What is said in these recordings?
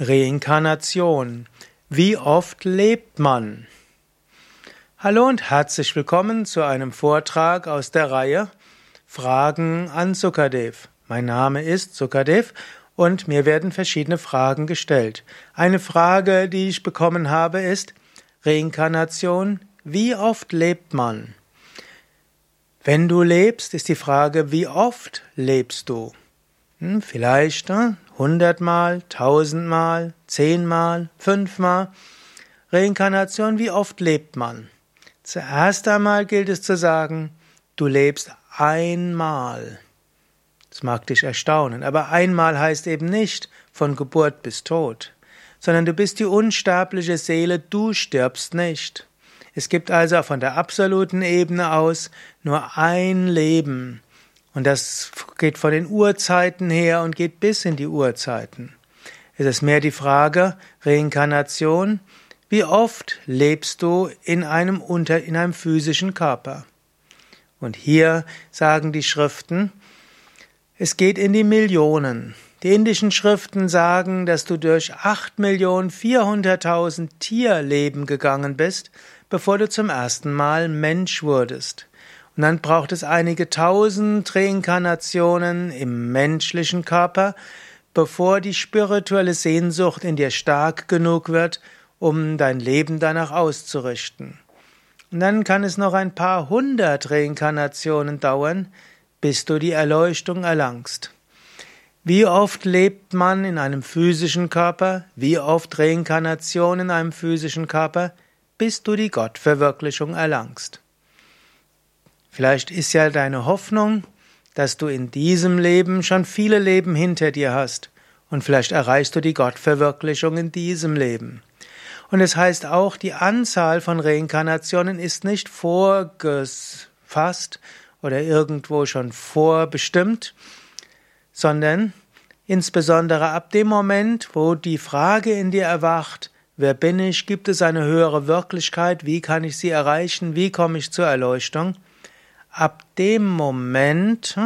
Reinkarnation. Wie oft lebt man? Hallo und herzlich willkommen zu einem Vortrag aus der Reihe Fragen an Sukadev. Mein Name ist Sukadev und mir werden verschiedene Fragen gestellt. Eine Frage, die ich bekommen habe, ist Reinkarnation. Wie oft lebt man? Wenn du lebst, ist die Frage, wie oft lebst du? Hm, vielleicht ne? hundertmal, tausendmal, zehnmal, fünfmal. Reinkarnation, wie oft lebt man? Zuerst einmal gilt es zu sagen, du lebst einmal. Das mag dich erstaunen, aber einmal heißt eben nicht von Geburt bis Tod, sondern du bist die unsterbliche Seele, du stirbst nicht. Es gibt also von der absoluten Ebene aus nur ein Leben. Und das geht von den Urzeiten her und geht bis in die Urzeiten. Es ist mehr die Frage Reinkarnation. Wie oft lebst du in einem unter, in einem physischen Körper? Und hier sagen die Schriften, es geht in die Millionen. Die indischen Schriften sagen, dass du durch 8.400.000 Tierleben gegangen bist, bevor du zum ersten Mal Mensch wurdest. Und dann braucht es einige tausend Reinkarnationen im menschlichen Körper, bevor die spirituelle Sehnsucht in dir stark genug wird, um dein Leben danach auszurichten. Und dann kann es noch ein paar hundert Reinkarnationen dauern, bis du die Erleuchtung erlangst. Wie oft lebt man in einem physischen Körper? Wie oft Reinkarnation in einem physischen Körper? Bis du die Gottverwirklichung erlangst. Vielleicht ist ja deine Hoffnung, dass du in diesem Leben schon viele Leben hinter dir hast. Und vielleicht erreichst du die Gottverwirklichung in diesem Leben. Und es heißt auch, die Anzahl von Reinkarnationen ist nicht vorgefasst oder irgendwo schon vorbestimmt, sondern insbesondere ab dem Moment, wo die Frage in dir erwacht, wer bin ich, gibt es eine höhere Wirklichkeit, wie kann ich sie erreichen, wie komme ich zur Erleuchtung, ab dem Moment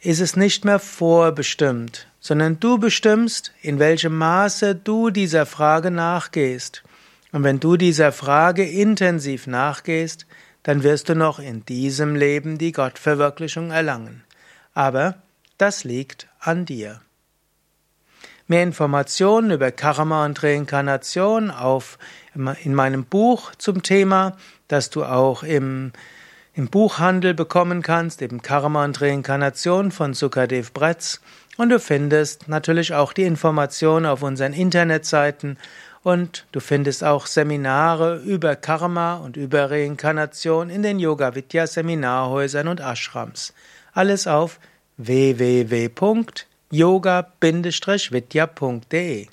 ist es nicht mehr vorbestimmt, sondern du bestimmst, in welchem Maße du dieser Frage nachgehst. Und wenn du dieser Frage intensiv nachgehst, dann wirst du noch in diesem Leben die Gottverwirklichung erlangen. Aber das liegt an dir. Mehr Informationen über Karma und Reinkarnation auf, in meinem Buch zum Thema, das du auch im im Buchhandel bekommen kannst, eben Karma und Reinkarnation von Sukadev Bretz. Und du findest natürlich auch die Informationen auf unseren Internetseiten und du findest auch Seminare über Karma und über Reinkarnation in den Yoga Vidya Seminarhäusern und Ashrams. Alles auf www.yoga-vidya.de